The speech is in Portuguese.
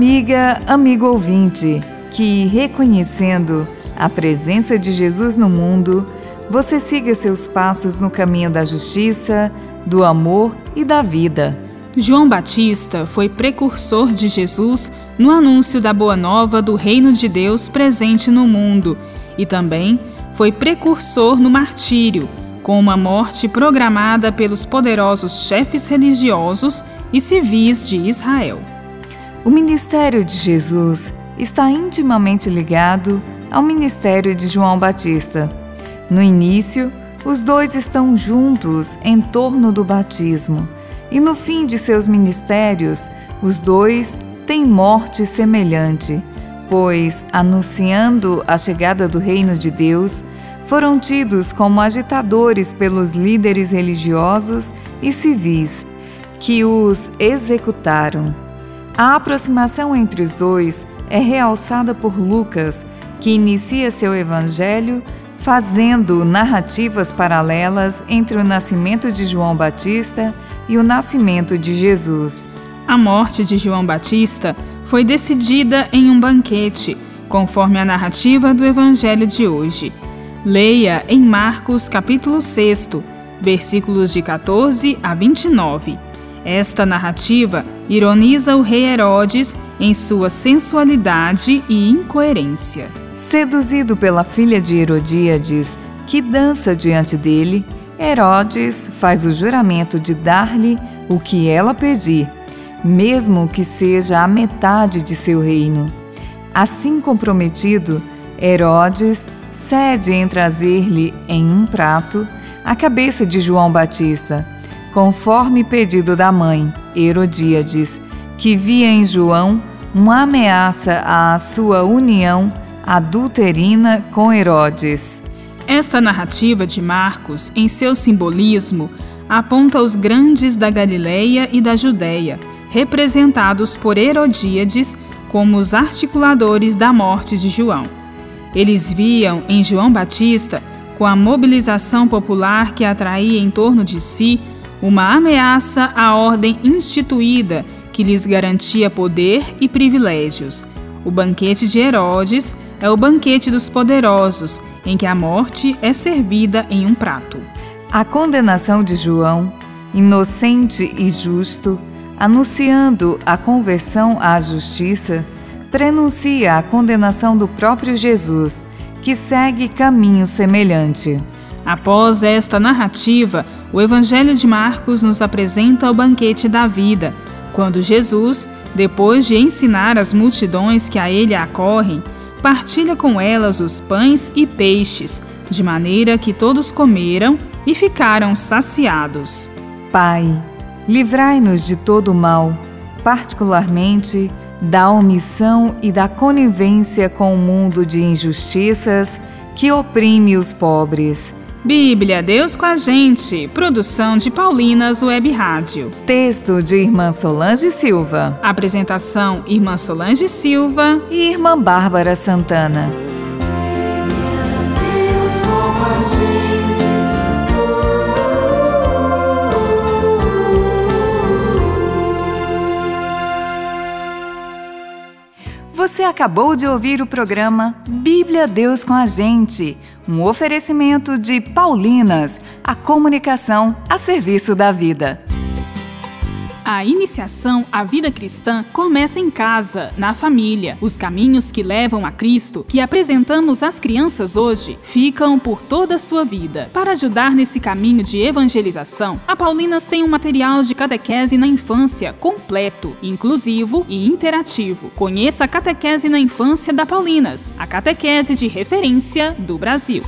amiga, amigo ouvinte, que reconhecendo a presença de Jesus no mundo, você siga seus passos no caminho da justiça, do amor e da vida. João Batista foi precursor de Jesus no anúncio da boa nova do reino de Deus presente no mundo e também foi precursor no martírio, com uma morte programada pelos poderosos chefes religiosos e civis de Israel. O ministério de Jesus está intimamente ligado ao ministério de João Batista. No início, os dois estão juntos em torno do batismo, e no fim de seus ministérios, os dois têm morte semelhante, pois, anunciando a chegada do reino de Deus, foram tidos como agitadores pelos líderes religiosos e civis, que os executaram. A aproximação entre os dois é realçada por Lucas, que inicia seu evangelho fazendo narrativas paralelas entre o nascimento de João Batista e o nascimento de Jesus. A morte de João Batista foi decidida em um banquete, conforme a narrativa do evangelho de hoje. Leia em Marcos capítulo 6, versículos de 14 a 29. Esta narrativa ironiza o rei Herodes em sua sensualidade e incoerência. Seduzido pela filha de Herodíades, que dança diante dele, Herodes faz o juramento de dar-lhe o que ela pedir, mesmo que seja a metade de seu reino. Assim comprometido, Herodes cede em trazer-lhe em um prato a cabeça de João Batista, conforme pedido da mãe, Herodíades, que via em João uma ameaça à sua união adulterina com Herodes. Esta narrativa de Marcos, em seu simbolismo, aponta os grandes da Galileia e da Judéia, representados por Herodíades como os articuladores da morte de João. Eles viam em João Batista, com a mobilização popular que atraía em torno de si, uma ameaça à ordem instituída que lhes garantia poder e privilégios. O banquete de Herodes é o banquete dos poderosos, em que a morte é servida em um prato. A condenação de João, inocente e justo, anunciando a conversão à justiça, prenuncia a condenação do próprio Jesus, que segue caminho semelhante. Após esta narrativa, o Evangelho de Marcos nos apresenta o banquete da vida, quando Jesus, depois de ensinar as multidões que a ele acorrem, partilha com elas os pães e peixes, de maneira que todos comeram e ficaram saciados. Pai, livrai-nos de todo mal, particularmente da omissão e da conivência com o mundo de injustiças que oprime os pobres Bíblia, Deus com a gente. Produção de Paulinas Web Rádio. Texto de Irmã Solange Silva. Apresentação: Irmã Solange Silva e Irmã Bárbara Santana. Deus com a gente. Você acabou de ouvir o programa Bíblia Deus com a gente um oferecimento de Paulinas, a comunicação a serviço da vida. A iniciação à vida cristã começa em casa, na família. Os caminhos que levam a Cristo, que apresentamos às crianças hoje, ficam por toda a sua vida. Para ajudar nesse caminho de evangelização, a Paulinas tem um material de catequese na infância completo, inclusivo e interativo. Conheça a catequese na infância da Paulinas, a catequese de referência do Brasil.